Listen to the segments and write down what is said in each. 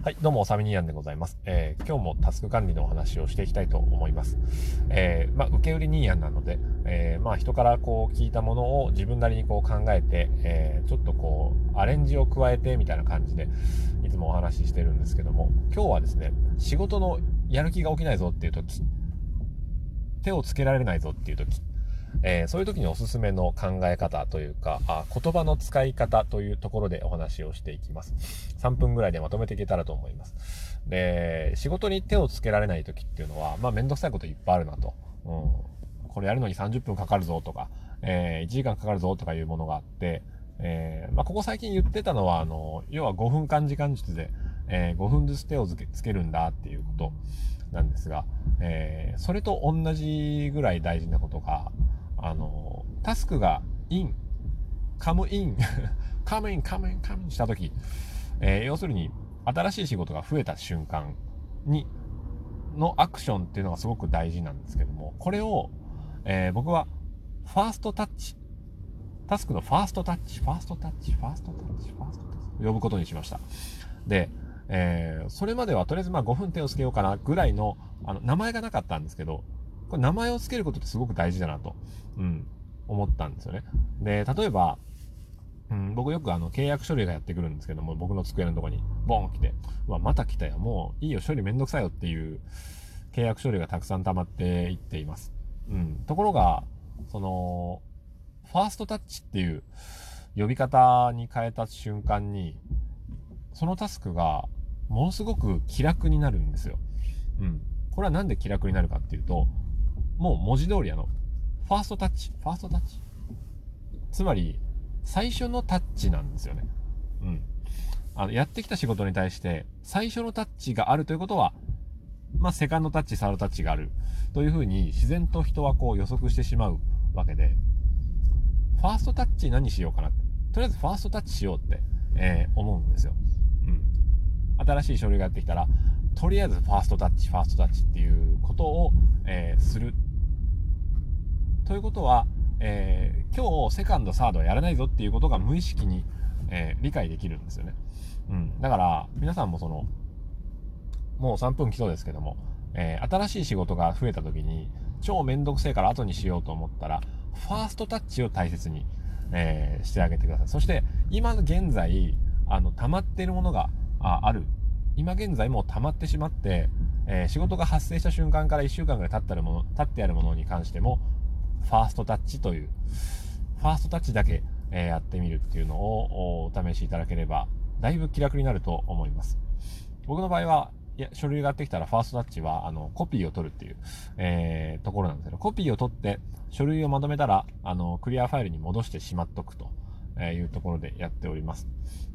はい、どうも、サミニアンでございます。えー、今日もタスク管理のお話をしていきたいと思います。えー、まあ、受け売りニーヤンなので、えー、まあ、人からこう聞いたものを自分なりにこう考えて、えちょっとこう、アレンジを加えてみたいな感じで、いつもお話ししてるんですけども、今日はですね、仕事のやる気が起きないぞっていう時、手をつけられないぞっていう時、えー、そういう時におすすめの考え方というかあ、言葉の使い方というところでお話をしていきます。3分ぐらいでまとめていけたらと思います。で、仕事に手をつけられない時っていうのは、まあめんどくさいこといっぱいあるなと。うん、これやるのに30分かかるぞとか、えー、1時間かかるぞとかいうものがあって、えー、まあ、ここ最近言ってたのは、あの、要は5分間時間術で、えー、5分ずつ手をつけつけるんだっていうことなんですが、えー、それと同じぐらい大事なことが、あの、タスクがイン、カムイン、カムイン、カムイン、カムインしたとき、えー、要するに、新しい仕事が増えた瞬間に、のアクションっていうのがすごく大事なんですけども、これを、えー、僕は、ファーストタッチ、タスクのファーストタッチ、ファーストタッチ、ファーストタッチ、ファーストタッチ、呼ぶことにしました。で、えー、それまではとりあえずまあ5分手をつけようかなぐらいの、あの、名前がなかったんですけど、これ名前を付けることってすごく大事だなと、うん、思ったんですよね。で、例えば、うん、僕よくあの契約書類がやってくるんですけども、僕の机のとこにボン来て、うわ、また来たよ、もういいよ、処理めんどくさいよっていう契約書類がたくさん溜まっていっています。うん。ところが、その、ファーストタッチっていう呼び方に変えた瞬間に、そのタスクがものすごく気楽になるんですよ。うん。これはなんで気楽になるかっていうと、もう文字通りあの、ファーストタッチ、ファーストタッチ。つまり、最初のタッチなんですよね。うん。あの、やってきた仕事に対して、最初のタッチがあるということは、まあ、セカンドタッチ、サードタッチがある。というふうに、自然と人はこう予測してしまうわけで、ファーストタッチ何しようかなって。とりあえずファーストタッチしようって、えー、思うんですよ。うん。新しい書類がやってきたら、とりあえずファーストタッチ、ファーストタッチっていうことを、えー、する。ということは、えー、今日セカンド、サードはやらないぞっていうことが無意識に、えー、理解できるんですよね。うん。だから、皆さんもその、もう3分基礎ですけども、えー、新しい仕事が増えた時に、超めんどくせえから後にしようと思ったら、ファーストタッチを大切に、えー、してあげてください。そして、今現在、あの、溜まっているものがあある今現在もう溜まってしまって、えー、仕事が発生した瞬間から1週間ぐらい経ってあるもの、経ってあるものに関しても、ファーストタッチという、ファーストタッチだけ、え、やってみるっていうのをお試しいただければ、だいぶ気楽になると思います。僕の場合は、いや、書類がやってきたらファーストタッチは、あの、コピーを取るっていう、えー、ところなんですけど、コピーを取って、書類をまとめたら、あの、クリアファイルに戻してしまっとくというところでやっております。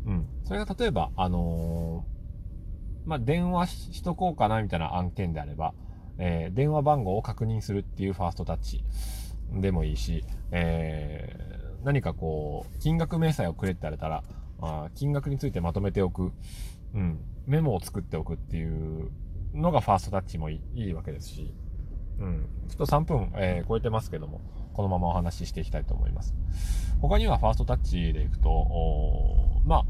うん。それが例えば、あのーまあ、電話しとこうかなみたいな案件であれば、えー、電話番号を確認するっていうファーストタッチでもいいし、えー、何かこう、金額明細をくれって言われたら、あ金額についてまとめておく、うん、メモを作っておくっていうのがファーストタッチもいいわけですし、うん、ちょっと3分、えー、超えてますけども、このままお話ししていきたいと思います。他にはファーストタッチでいくと、まあ、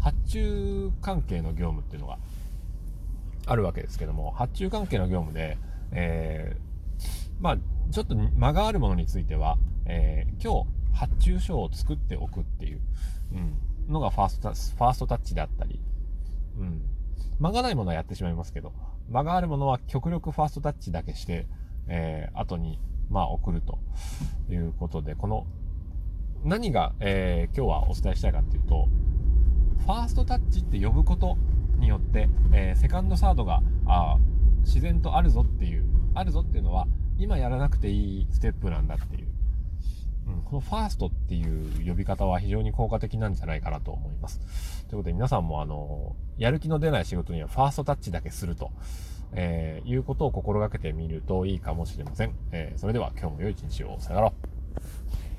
発注関係の業務っていうのがあるわけですけども、発注関係の業務で、えー、まあ、ちょっと間があるものについては、えー、今日発注書を作っておくっていう、うん、のがファーストタファーストタッチであったり、うん。間がないものはやってしまいますけど、間があるものは極力ファーストタッチだけして、えー、後に、まあ、送るということで、この、何が、えー、今日はお伝えしたいかっていうと、ファーストタッチって呼ぶことによって、えー、セカンドサードがあ自然とあるぞっていうあるぞっていうのは今やらなくていいステップなんだっていう、うん、このファーストっていう呼び方は非常に効果的なんじゃないかなと思います。ということで皆さんもあのやる気の出ない仕事にはファーストタッチだけすると、えー、いうことを心がけてみるといいかもしれません、えー、それでは今日も良い一日を。さよなら。